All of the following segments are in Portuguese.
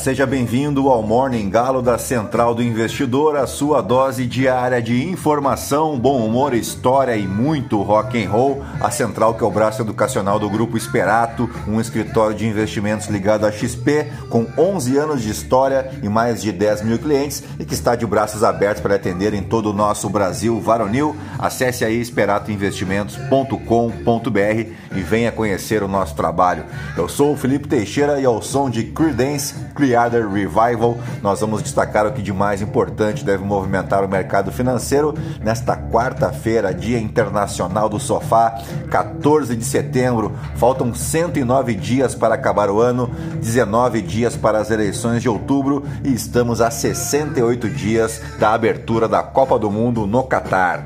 Seja bem-vindo ao Morning Galo da Central do Investidor, a sua dose diária de informação, bom humor, história e muito rock and roll. A Central que é o braço educacional do Grupo Esperato, um escritório de investimentos ligado à XP, com 11 anos de história e mais de 10 mil clientes e que está de braços abertos para atender em todo o nosso Brasil varonil. Acesse aí esperatoinvestimentos.com.br e venha conhecer o nosso trabalho. Eu sou o Felipe Teixeira e ao som de Creedence Clearwater Revival, nós vamos destacar o que de mais importante deve movimentar o mercado financeiro nesta quarta-feira, Dia Internacional do Sofá, 14 de setembro. Faltam 109 dias para acabar o ano, 19 dias para as eleições de outubro e estamos a 68 dias da abertura da Copa do Mundo no Catar.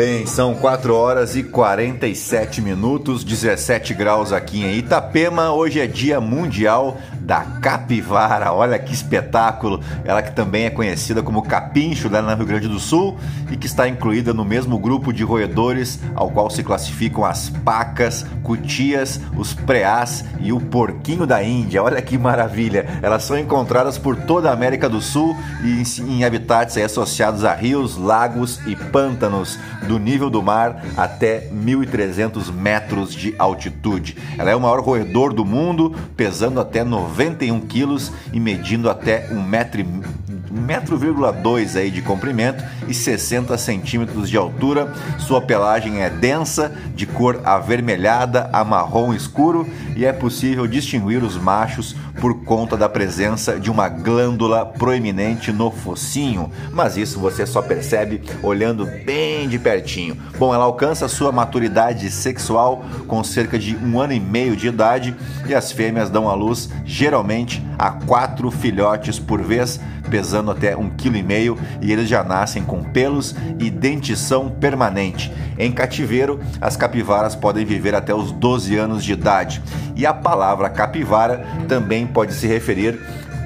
Bem, são 4 horas e 47 minutos, 17 graus aqui em Itapema. Hoje é Dia Mundial da capivara. Olha que espetáculo! Ela que também é conhecida como capincho lá no Rio Grande do Sul e que está incluída no mesmo grupo de roedores ao qual se classificam as pacas, cutias, os preás e o porquinho da Índia. Olha que maravilha! Elas são encontradas por toda a América do Sul e em habitats associados a rios, lagos e pântanos, do nível do mar até 1.300 metros de altitude. Ela é o maior roedor do mundo, pesando até 90 91 quilos e medindo até 1,5m. 1,2m aí de comprimento e 60 centímetros de altura. Sua pelagem é densa, de cor avermelhada a marrom escuro e é possível distinguir os machos por conta da presença de uma glândula proeminente no focinho, mas isso você só percebe olhando bem de pertinho. Bom, ela alcança sua maturidade sexual com cerca de um ano e meio de idade e as fêmeas dão à luz geralmente a quatro filhotes por vez pesando até um quilo e meio e eles já nascem com pelos e dentição permanente. Em cativeiro, as capivaras podem viver até os 12 anos de idade. E a palavra capivara também pode se referir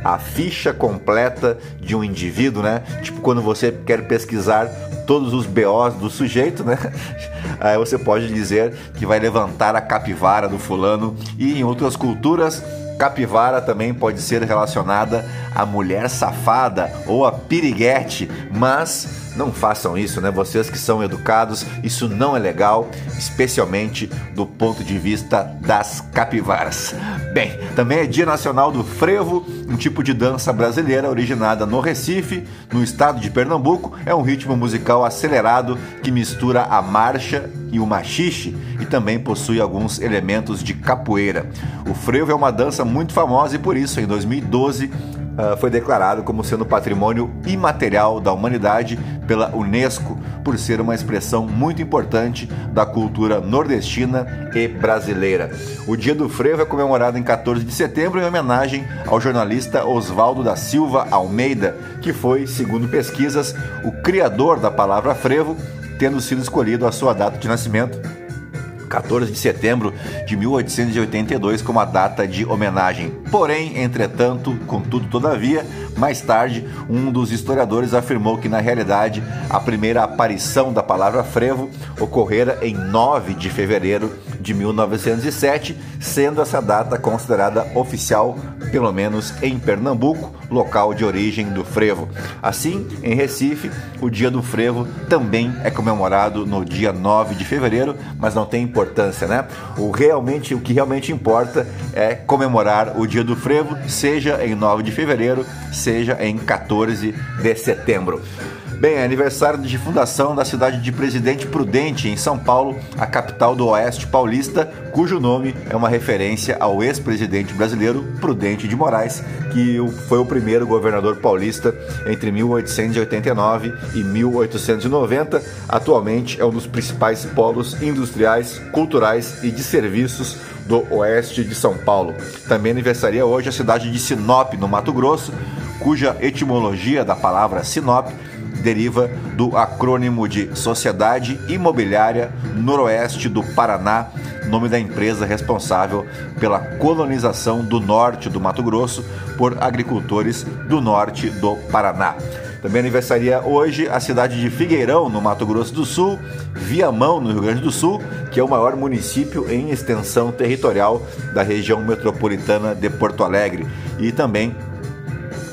à ficha completa de um indivíduo, né? Tipo quando você quer pesquisar todos os BOs do sujeito, né? Aí você pode dizer que vai levantar a capivara do fulano e em outras culturas Capivara também pode ser relacionada à mulher safada ou a piriguete, mas não façam isso, né? Vocês que são educados, isso não é legal, especialmente do ponto de vista das capivaras. Bem, também é Dia Nacional do Frevo, um tipo de dança brasileira originada no Recife, no estado de Pernambuco. É um ritmo musical acelerado que mistura a marcha e o machixe e também possui alguns elementos de capoeira. O frevo é uma dança muito famosa e por isso, em 2012, uh, foi declarado como sendo patrimônio imaterial da humanidade pela Unesco, por ser uma expressão muito importante da cultura nordestina e brasileira. O Dia do Frevo é comemorado em 14 de setembro em homenagem ao jornalista Oswaldo da Silva Almeida, que foi, segundo pesquisas, o criador da palavra frevo, tendo sido escolhido a sua data de nascimento 14 de setembro de 1882 como a data de homenagem. Porém, entretanto, contudo, todavia, mais tarde, um dos historiadores afirmou que na realidade a primeira aparição da palavra frevo ocorrera em 9 de fevereiro de 1907, sendo essa data considerada oficial, pelo menos em Pernambuco, local de origem do frevo. Assim, em Recife, o Dia do Frevo também é comemorado no dia 9 de fevereiro, mas não tem importância, né? O realmente o que realmente importa é comemorar o Dia do Frevo, seja em 9 de fevereiro, seja em 14 de setembro. Bem, é aniversário de fundação da cidade de Presidente Prudente, em São Paulo, a capital do Oeste Paulista, cujo nome é uma referência ao ex-presidente brasileiro Prudente de Moraes, que foi o primeiro governador paulista entre 1889 e 1890. Atualmente é um dos principais polos industriais, culturais e de serviços do oeste de São Paulo. Também aniversaria hoje a cidade de Sinop, no Mato Grosso, cuja etimologia da palavra Sinop deriva do acrônimo de Sociedade Imobiliária Noroeste do Paraná, nome da empresa responsável pela colonização do norte do Mato Grosso por agricultores do norte do Paraná. Também aniversaria hoje a cidade de Figueirão, no Mato Grosso do Sul, Viamão, no Rio Grande do Sul, que é o maior município em extensão territorial da região metropolitana de Porto Alegre, e também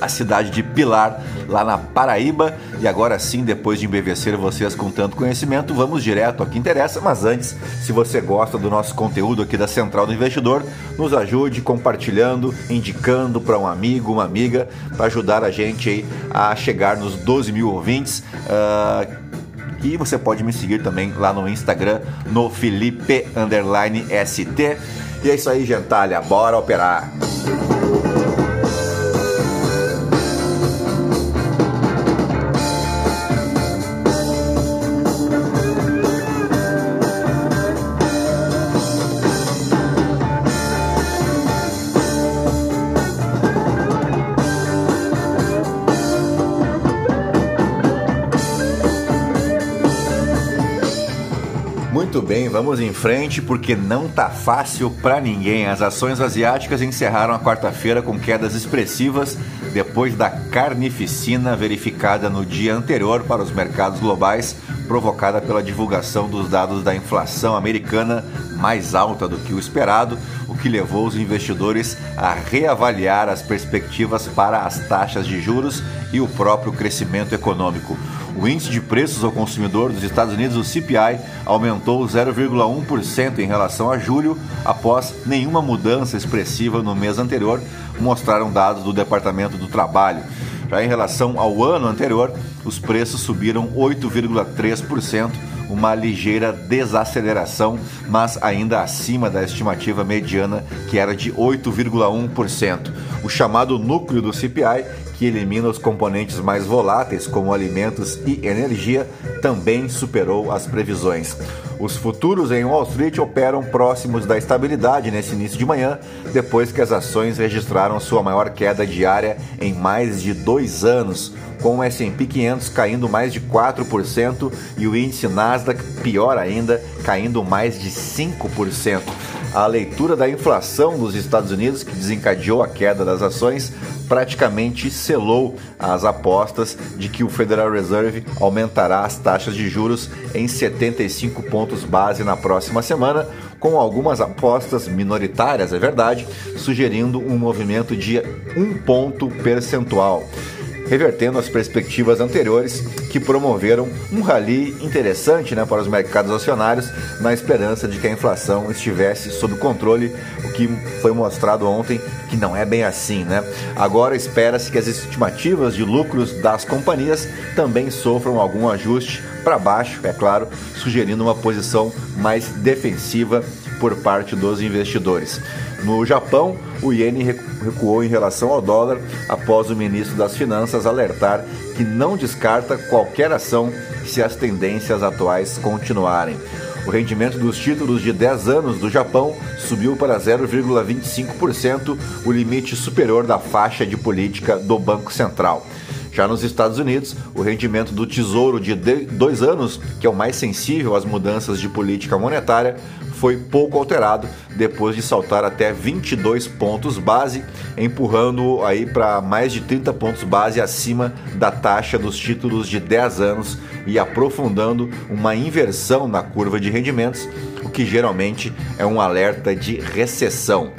a cidade de Pilar, lá na Paraíba. E agora sim, depois de embevecer vocês com tanto conhecimento, vamos direto ao que interessa. Mas antes, se você gosta do nosso conteúdo aqui da Central do Investidor, nos ajude compartilhando, indicando para um amigo, uma amiga, para ajudar a gente a chegar nos 12 mil ouvintes. Uh, e você pode me seguir também lá no Instagram, no Felipe ST. E é isso aí, gentalha. Bora operar! Bem, vamos em frente porque não tá fácil para ninguém. As ações asiáticas encerraram a quarta-feira com quedas expressivas depois da carnificina verificada no dia anterior para os mercados globais, provocada pela divulgação dos dados da inflação americana mais alta do que o esperado, o que levou os investidores a reavaliar as perspectivas para as taxas de juros e o próprio crescimento econômico. O índice de preços ao consumidor dos Estados Unidos, o CPI, aumentou 0,1% em relação a julho, após nenhuma mudança expressiva no mês anterior, mostraram dados do Departamento do Trabalho. Já em relação ao ano anterior, os preços subiram 8,3%, uma ligeira desaceleração, mas ainda acima da estimativa mediana, que era de 8,1%. O chamado núcleo do CPI que elimina os componentes mais voláteis, como alimentos e energia, também superou as previsões. Os futuros em Wall Street operam próximos da estabilidade nesse início de manhã, depois que as ações registraram sua maior queda diária em mais de dois anos, com o S&P 500 caindo mais de 4% e o índice Nasdaq, pior ainda, caindo mais de 5%. A leitura da inflação nos Estados Unidos, que desencadeou a queda das ações, praticamente selou as apostas de que o Federal Reserve aumentará as taxas de juros em 75 pontos base na próxima semana, com algumas apostas minoritárias, é verdade, sugerindo um movimento de um ponto percentual revertendo as perspectivas anteriores que promoveram um rally interessante né, para os mercados acionários, na esperança de que a inflação estivesse sob controle, o que foi mostrado ontem que não é bem assim. Né? Agora espera-se que as estimativas de lucros das companhias também sofram algum ajuste para baixo, é claro, sugerindo uma posição mais defensiva por parte dos investidores. No Japão, o iene recuou em relação ao dólar após o ministro das Finanças alertar que não descarta qualquer ação se as tendências atuais continuarem. O rendimento dos títulos de 10 anos do Japão subiu para 0,25%, o limite superior da faixa de política do Banco Central. Já nos Estados Unidos, o rendimento do Tesouro de dois anos, que é o mais sensível às mudanças de política monetária, foi pouco alterado depois de saltar até 22 pontos base, empurrando aí para mais de 30 pontos base acima da taxa dos títulos de 10 anos e aprofundando uma inversão na curva de rendimentos, o que geralmente é um alerta de recessão.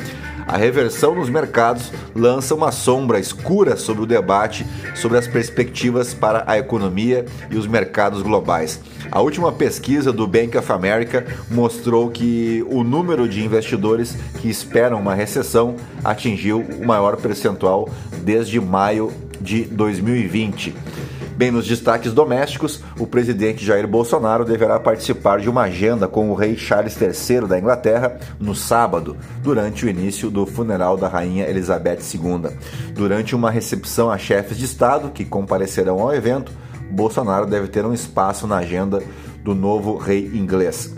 A reversão nos mercados lança uma sombra escura sobre o debate sobre as perspectivas para a economia e os mercados globais. A última pesquisa do Bank of America mostrou que o número de investidores que esperam uma recessão atingiu o maior percentual desde maio de 2020. Bem, nos destaques domésticos, o presidente Jair Bolsonaro deverá participar de uma agenda com o rei Charles III da Inglaterra no sábado, durante o início do funeral da rainha Elizabeth II. Durante uma recepção a chefes de Estado que comparecerão ao evento, Bolsonaro deve ter um espaço na agenda do novo rei inglês.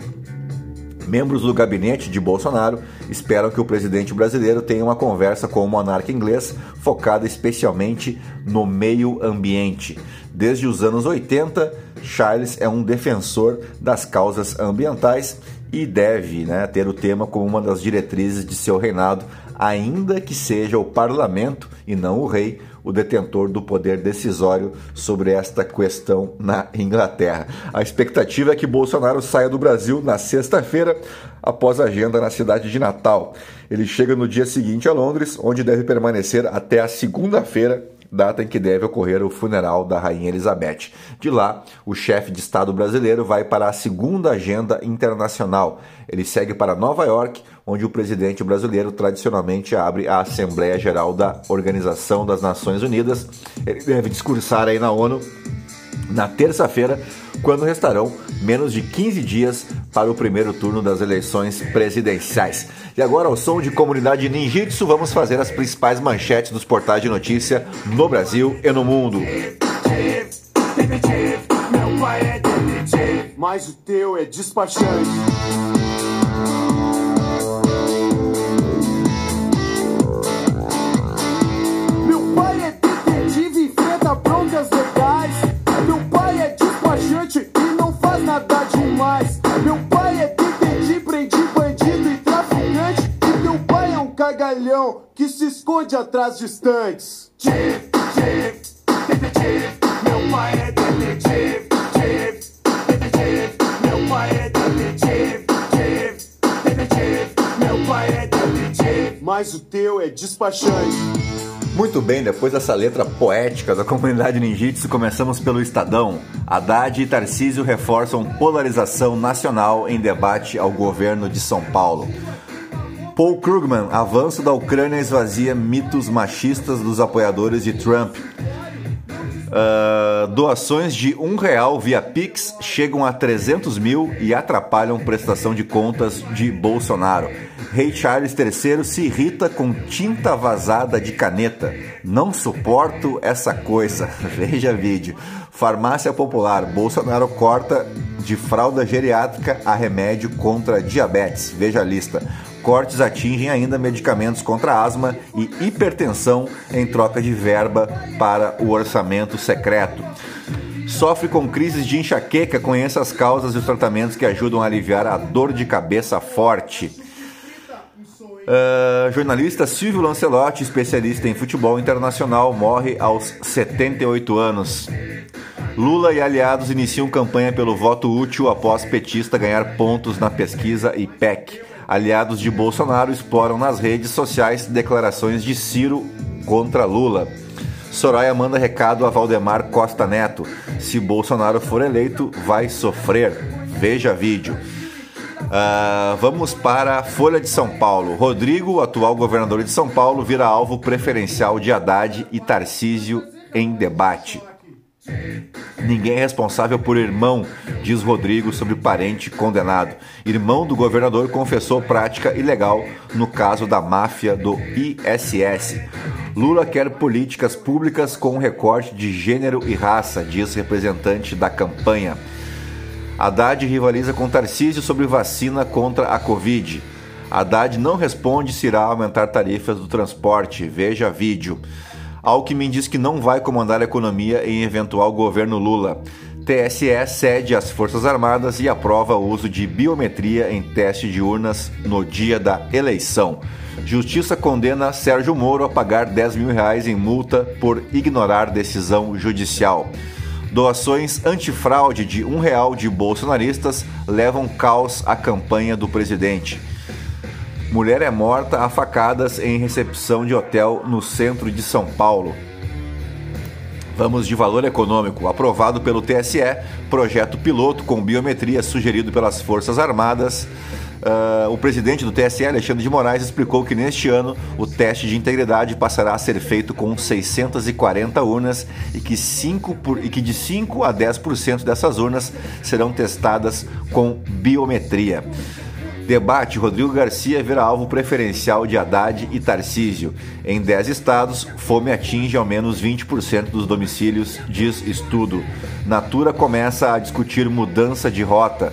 Membros do gabinete de Bolsonaro esperam que o presidente brasileiro tenha uma conversa com o monarca inglês focada especialmente no meio ambiente. Desde os anos 80, Charles é um defensor das causas ambientais e deve né, ter o tema como uma das diretrizes de seu reinado, ainda que seja o parlamento e não o rei o detentor do poder decisório sobre esta questão na Inglaterra. A expectativa é que Bolsonaro saia do Brasil na sexta-feira, após a agenda na cidade de Natal. Ele chega no dia seguinte a Londres, onde deve permanecer até a segunda-feira data em que deve ocorrer o funeral da Rainha Elizabeth. De lá, o chefe de Estado brasileiro vai para a segunda agenda internacional. Ele segue para Nova York, onde o presidente brasileiro tradicionalmente abre a Assembleia Geral da Organização das Nações Unidas. Ele deve discursar aí na ONU na terça-feira, quando restarão menos de 15 dias para o primeiro turno das eleições presidenciais. E agora, ao som de comunidade ninjitsu, vamos fazer as principais manchetes dos portais de notícia no Brasil e no mundo. Mas o teu é despachante. Esconde atrás de estantes. meu pai é detetive, meu pai é detetive, meu pai é detetive, mas o teu é despachante. Muito bem, depois dessa letra poética da comunidade ninjitsu, começamos pelo Estadão. Haddad e Tarcísio reforçam polarização nacional em debate ao governo de São Paulo. Paul Krugman, avanço da Ucrânia esvazia mitos machistas dos apoiadores de Trump. Uh, doações de um real via Pix chegam a 300 mil e atrapalham prestação de contas de Bolsonaro. Rei Charles III se irrita com tinta vazada de caneta. Não suporto essa coisa. Veja vídeo. Farmácia Popular. Bolsonaro corta de fralda geriátrica a remédio contra diabetes. Veja a lista cortes atingem ainda medicamentos contra asma e hipertensão em troca de verba para o orçamento secreto. Sofre com crises de enxaqueca, conheça as causas e os tratamentos que ajudam a aliviar a dor de cabeça forte. Uh, jornalista Silvio Lancelotti, especialista em futebol internacional, morre aos 78 anos. Lula e aliados iniciam campanha pelo voto útil após petista ganhar pontos na pesquisa IPEC. Aliados de Bolsonaro exploram nas redes sociais declarações de Ciro contra Lula. Soraya manda recado a Valdemar Costa Neto. Se Bolsonaro for eleito, vai sofrer. Veja vídeo. Uh, vamos para a Folha de São Paulo. Rodrigo, atual governador de São Paulo, vira alvo preferencial de Haddad e Tarcísio em debate. Ninguém é responsável por irmão, diz Rodrigo sobre parente condenado. Irmão do governador confessou prática ilegal no caso da máfia do ISS. Lula quer políticas públicas com recorte de gênero e raça, diz representante da campanha. Haddad rivaliza com Tarcísio sobre vacina contra a Covid. Haddad não responde se irá aumentar tarifas do transporte. Veja vídeo. Alckmin diz que não vai comandar a economia em eventual governo Lula. TSE cede às Forças Armadas e aprova o uso de biometria em teste de urnas no dia da eleição. Justiça condena Sérgio Moro a pagar 10 mil reais em multa por ignorar decisão judicial. Doações antifraude de um real de bolsonaristas levam caos à campanha do presidente. Mulher é morta a facadas em recepção de hotel no centro de São Paulo. Vamos de valor econômico. Aprovado pelo TSE, projeto piloto com biometria sugerido pelas Forças Armadas Uh, o presidente do TSE, Alexandre de Moraes, explicou que neste ano o teste de integridade passará a ser feito com 640 urnas e que, 5 por, e que de 5 a 10% dessas urnas serão testadas com biometria. Debate: Rodrigo Garcia vira alvo preferencial de Haddad e Tarcísio. Em 10 estados, fome atinge ao menos 20% dos domicílios, diz estudo. Natura começa a discutir mudança de rota.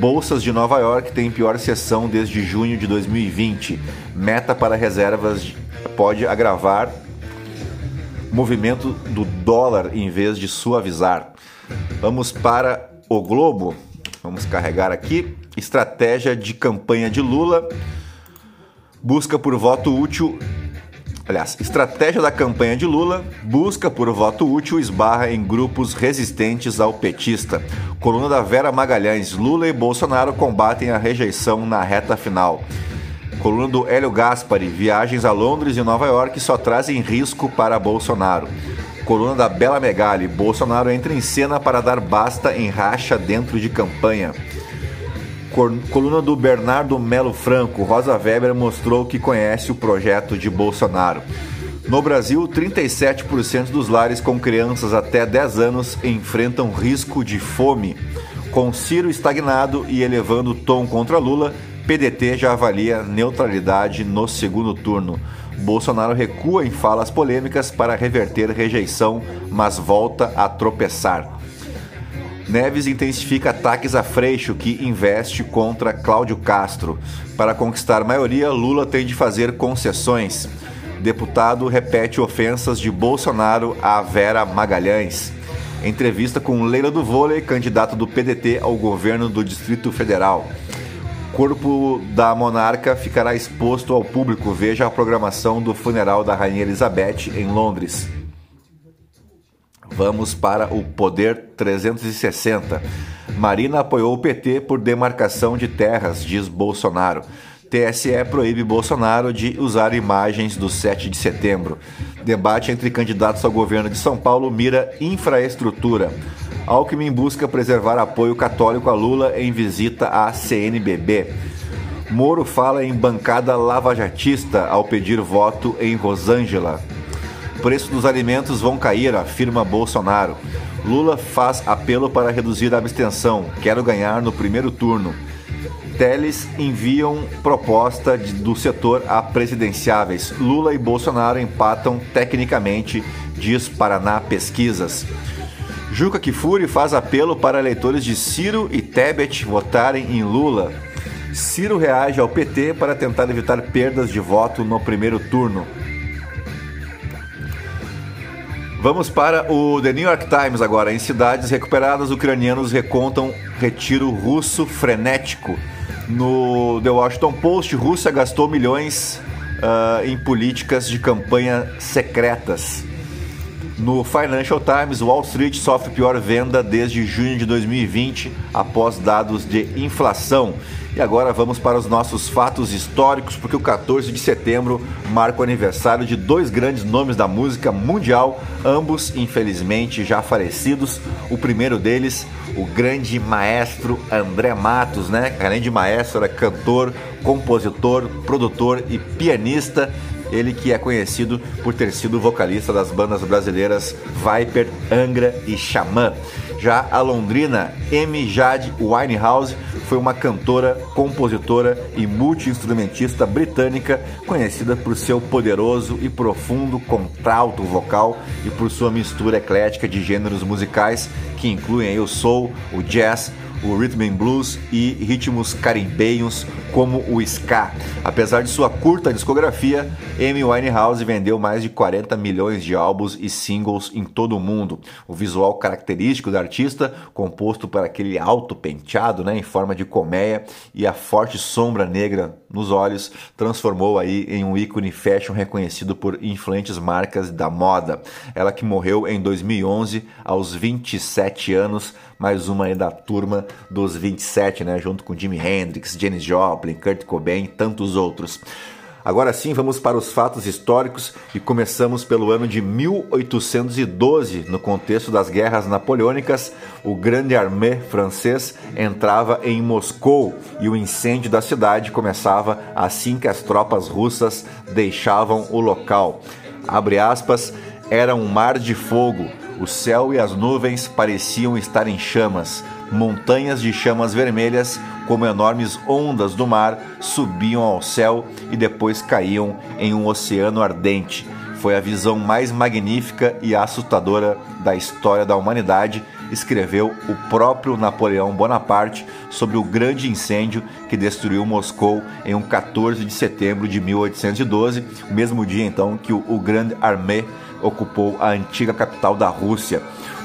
Bolsas de Nova York têm pior sessão desde junho de 2020. Meta para reservas pode agravar movimento do dólar em vez de suavizar. Vamos para o Globo. Vamos carregar aqui. Estratégia de campanha de Lula. Busca por voto útil. Aliás, estratégia da campanha de Lula, busca por voto útil esbarra em grupos resistentes ao petista. Coluna da Vera Magalhães, Lula e Bolsonaro combatem a rejeição na reta final. Coluna do Hélio Gaspari, viagens a Londres e Nova York só trazem risco para Bolsonaro. Coluna da Bela Megali, Bolsonaro entra em cena para dar basta em racha dentro de campanha. Coluna do Bernardo Melo Franco. Rosa Weber mostrou que conhece o projeto de Bolsonaro. No Brasil, 37% dos lares com crianças até 10 anos enfrentam risco de fome. Com Ciro estagnado e elevando o tom contra Lula, PDT já avalia neutralidade no segundo turno. Bolsonaro recua em falas polêmicas para reverter rejeição, mas volta a tropeçar. Neves intensifica ataques a Freixo, que investe contra Cláudio Castro. Para conquistar maioria, Lula tem de fazer concessões. Deputado repete ofensas de Bolsonaro a Vera Magalhães. Entrevista com Leila do Vôlei, candidata do PDT ao governo do Distrito Federal. Corpo da monarca ficará exposto ao público. Veja a programação do funeral da Rainha Elizabeth em Londres. Vamos para o Poder 360. Marina apoiou o PT por demarcação de terras, diz Bolsonaro. TSE proíbe Bolsonaro de usar imagens do 7 de setembro. Debate entre candidatos ao governo de São Paulo mira infraestrutura. Alckmin busca preservar apoio católico a Lula em visita à CNBB. Moro fala em bancada lavajatista ao pedir voto em Rosângela preço dos alimentos vão cair, afirma Bolsonaro. Lula faz apelo para reduzir a abstenção. Quero ganhar no primeiro turno. Teles enviam proposta de, do setor a presidenciáveis. Lula e Bolsonaro empatam tecnicamente, diz Paraná Pesquisas. Juca Kifuri faz apelo para eleitores de Ciro e Tebet votarem em Lula. Ciro reage ao PT para tentar evitar perdas de voto no primeiro turno. Vamos para o The New York Times agora. Em cidades recuperadas, ucranianos recontam retiro russo frenético. No The Washington Post, Rússia gastou milhões uh, em políticas de campanha secretas. No Financial Times, Wall Street sofre pior venda desde junho de 2020, após dados de inflação. E agora vamos para os nossos fatos históricos, porque o 14 de setembro marca o aniversário de dois grandes nomes da música mundial, ambos infelizmente já falecidos. O primeiro deles, o grande maestro André Matos, né? Além de maestro, era cantor, compositor, produtor e pianista. Ele que é conhecido por ter sido vocalista das bandas brasileiras Viper, Angra e Xamã. Já a londrina Amy Jade Winehouse foi uma cantora, compositora e multi-instrumentista britânica conhecida por seu poderoso e profundo contralto vocal e por sua mistura eclética de gêneros musicais que incluem o soul, o jazz, o rhythm and blues e ritmos caribenhos como o ska. Apesar de sua curta discografia, Amy Winehouse vendeu mais de 40 milhões de álbuns e singles em todo o mundo. O visual característico da artista, composto por aquele alto penteado, né, em forma de colmeia e a forte sombra negra nos olhos, transformou aí em um ícone fashion reconhecido por influentes marcas da moda. Ela que morreu em 2011 aos 27 anos mais uma aí da turma dos 27, né? Junto com Jimi Hendrix, Janis Joplin, Kurt Cobain e tantos outros. Agora sim, vamos para os fatos históricos e começamos pelo ano de 1812. No contexto das guerras napoleônicas, o Grande Armée francês entrava em Moscou e o incêndio da cidade começava assim que as tropas russas deixavam o local. Abre aspas, era um mar de fogo. O céu e as nuvens pareciam estar em chamas. Montanhas de chamas vermelhas como enormes ondas do mar, subiam ao céu e depois caíam em um oceano ardente. Foi a visão mais magnífica e assustadora da história da humanidade, escreveu o próprio Napoleão Bonaparte sobre o grande incêndio que destruiu Moscou em um 14 de setembro de 1812, o mesmo dia então que o, Grande Armée ocupou a antiga capital da Rússia.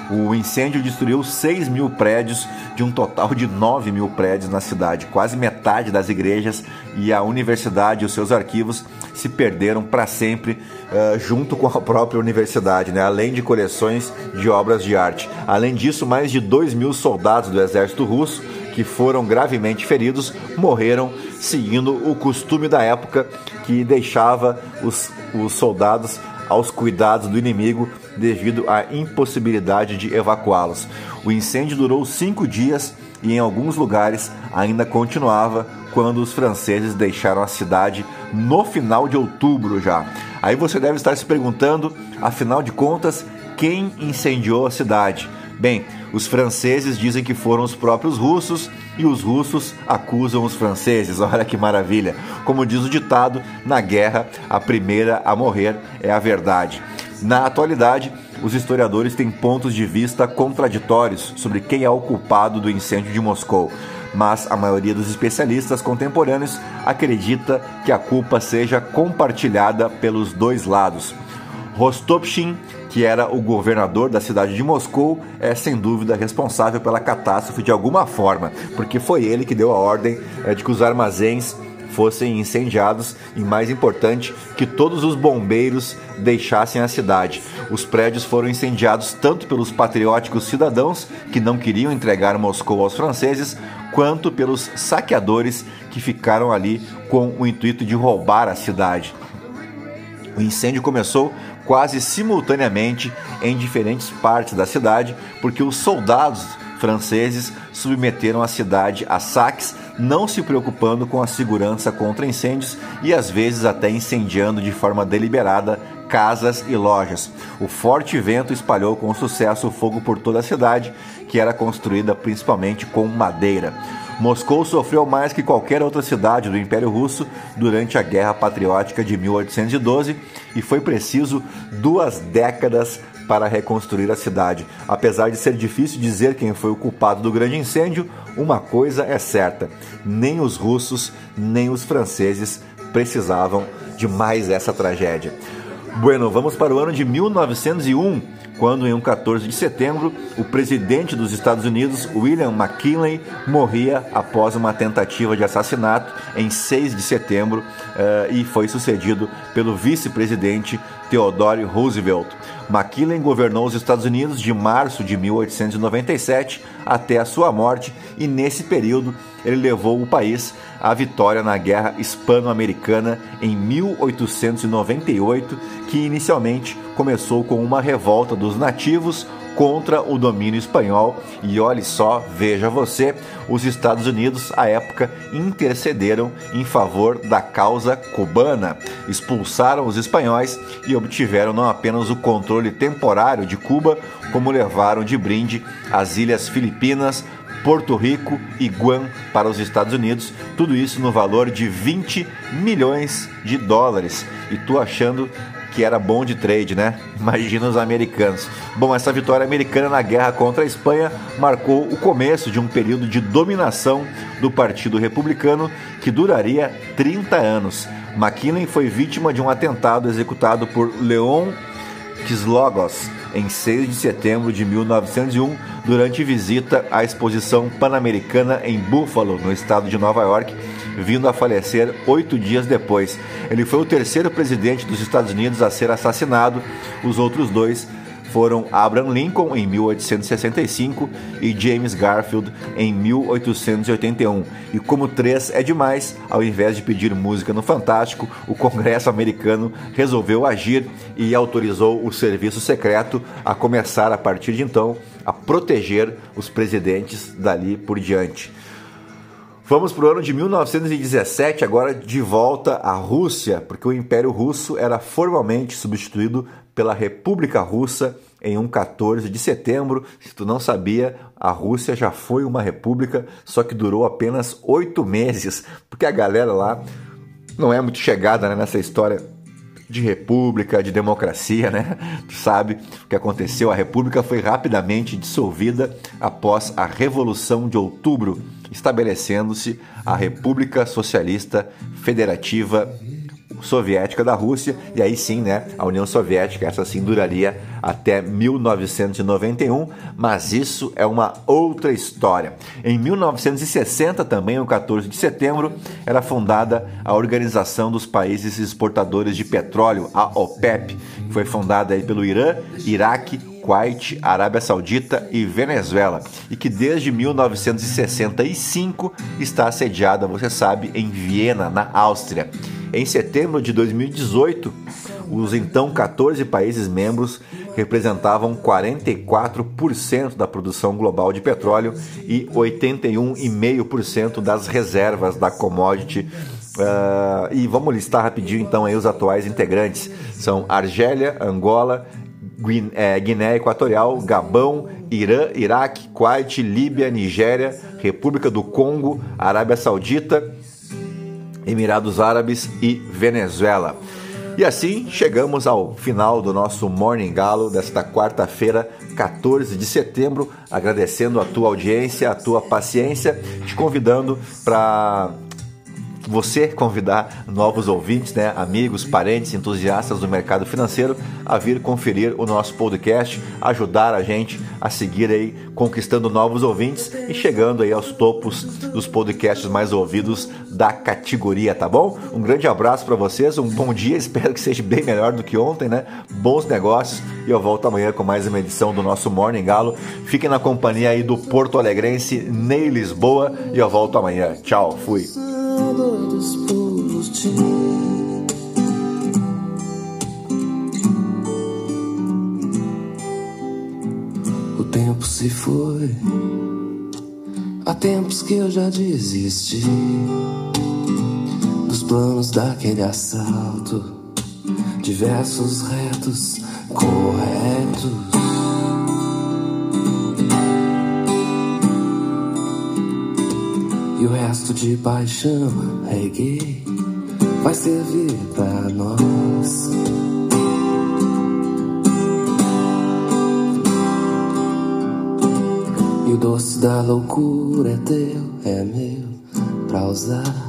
O incêndio destruiu 6 mil prédios de um total de 9 mil prédios na cidade. Quase metade das igrejas e a universidade e os seus arquivos se perderam para sempre uh, junto com a própria universidade, né? além de coleções de obras de arte. Além disso, mais de 2 mil soldados do exército russo que foram gravemente feridos morreram seguindo o costume da época que deixava os, os soldados aos cuidados do inimigo devido à impossibilidade de evacuá-los. O incêndio durou cinco dias e em alguns lugares ainda continuava quando os franceses deixaram a cidade no final de outubro já. Aí você deve estar se perguntando, afinal de contas, quem incendiou a cidade? Bem, os franceses dizem que foram os próprios russos e os russos acusam os franceses. Olha que maravilha! Como diz o ditado, na guerra a primeira a morrer é a verdade. Na atualidade, os historiadores têm pontos de vista contraditórios sobre quem é o culpado do incêndio de Moscou, mas a maioria dos especialistas contemporâneos acredita que a culpa seja compartilhada pelos dois lados. Rostopchin, que era o governador da cidade de Moscou, é sem dúvida responsável pela catástrofe de alguma forma, porque foi ele que deu a ordem eh, de que os armazéns fossem incendiados e, mais importante, que todos os bombeiros deixassem a cidade. Os prédios foram incendiados tanto pelos patrióticos cidadãos que não queriam entregar Moscou aos franceses, quanto pelos saqueadores que ficaram ali com o intuito de roubar a cidade. O incêndio começou quase simultaneamente em diferentes partes da cidade, porque os soldados franceses submeteram a cidade a saques, não se preocupando com a segurança contra incêndios e às vezes até incendiando de forma deliberada casas e lojas. O forte vento espalhou com sucesso o fogo por toda a cidade, que era construída principalmente com madeira. Moscou sofreu mais que qualquer outra cidade do Império Russo durante a Guerra Patriótica de 1812 e foi preciso duas décadas para reconstruir a cidade. Apesar de ser difícil dizer quem foi o culpado do grande incêndio, uma coisa é certa: nem os russos nem os franceses precisavam de mais essa tragédia. Bueno, vamos para o ano de 1901, quando em um 14 de setembro, o presidente dos Estados Unidos, William McKinley, morria após uma tentativa de assassinato em 6 de setembro uh, e foi sucedido pelo vice-presidente Theodore Roosevelt. McKinley governou os Estados Unidos de março de 1897 até a sua morte e nesse período ele levou o país à vitória na Guerra Hispano-Americana em 1898, que inicialmente começou com uma revolta dos nativos contra o domínio espanhol. E olhe só, veja você, os Estados Unidos, à época, intercederam em favor da causa cubana. Expulsaram os espanhóis e obtiveram não apenas o controle temporário de Cuba, como levaram de brinde as ilhas Filipinas, Porto Rico e Guam para os Estados Unidos, tudo isso no valor de 20 milhões de dólares. E tu achando que era bom de trade, né? Imagina os americanos. Bom, essa vitória americana na guerra contra a Espanha marcou o começo de um período de dominação do Partido Republicano que duraria 30 anos. McKinley foi vítima de um atentado executado por Leon Kislogos em 6 de setembro de 1901, durante visita à exposição pan-americana em Buffalo, no estado de Nova York, vindo a falecer oito dias depois. Ele foi o terceiro presidente dos Estados Unidos a ser assassinado, os outros dois foram Abraham Lincoln em 1865 e James Garfield em 1881. E como três é demais, ao invés de pedir música no Fantástico, o Congresso americano resolveu agir e autorizou o serviço secreto a começar a partir de então a proteger os presidentes dali por diante. Vamos para o ano de 1917, agora de volta à Rússia, porque o Império Russo era formalmente substituído pela República Russa em um 14 de setembro. Se tu não sabia, a Rússia já foi uma república, só que durou apenas oito meses, porque a galera lá não é muito chegada né, nessa história de república, de democracia, né? Tu sabe o que aconteceu? A república foi rapidamente dissolvida após a Revolução de Outubro, estabelecendo-se a República Socialista Federativa soviética da Rússia, e aí sim, né, a União Soviética, essa sim duraria até 1991, mas isso é uma outra história. Em 1960, também, o 14 de setembro, era fundada a Organização dos Países Exportadores de Petróleo, a OPEP, que foi fundada aí pelo Irã, Iraque, Kuwait, Arábia Saudita e Venezuela, e que desde 1965 está sediada, você sabe, em Viena, na Áustria. Em setembro de 2018, os então 14 países membros representavam 44% da produção global de petróleo e 81,5% das reservas da commodity. Uh, e vamos listar rapidinho então aí os atuais integrantes. São Argélia, Angola, Guiné Equatorial, Gabão, Irã, Iraque, Kuwait, Líbia, Nigéria, República do Congo, Arábia Saudita, Emirados Árabes e Venezuela. E assim chegamos ao final do nosso Morning Galo desta quarta-feira, 14 de setembro, agradecendo a tua audiência, a tua paciência, te convidando para você convidar novos ouvintes, né, amigos, parentes, entusiastas do mercado financeiro a vir conferir o nosso podcast, ajudar a gente a seguir aí conquistando novos ouvintes e chegando aí aos topos dos podcasts mais ouvidos da categoria, tá bom? Um grande abraço para vocês, um bom dia, espero que seja bem melhor do que ontem, né? Bons negócios e eu volto amanhã com mais uma edição do nosso Morning Galo. Fiquem na companhia aí do Porto Alegrense Ney Lisboa e eu volto amanhã. Tchau, fui O tempo se foi, há tempos que eu já desisti dos planos daquele assalto, diversos retos corretos. E o resto de paixão, reggae, vai servir pra nós. E o doce da loucura é teu, é meu, pra usar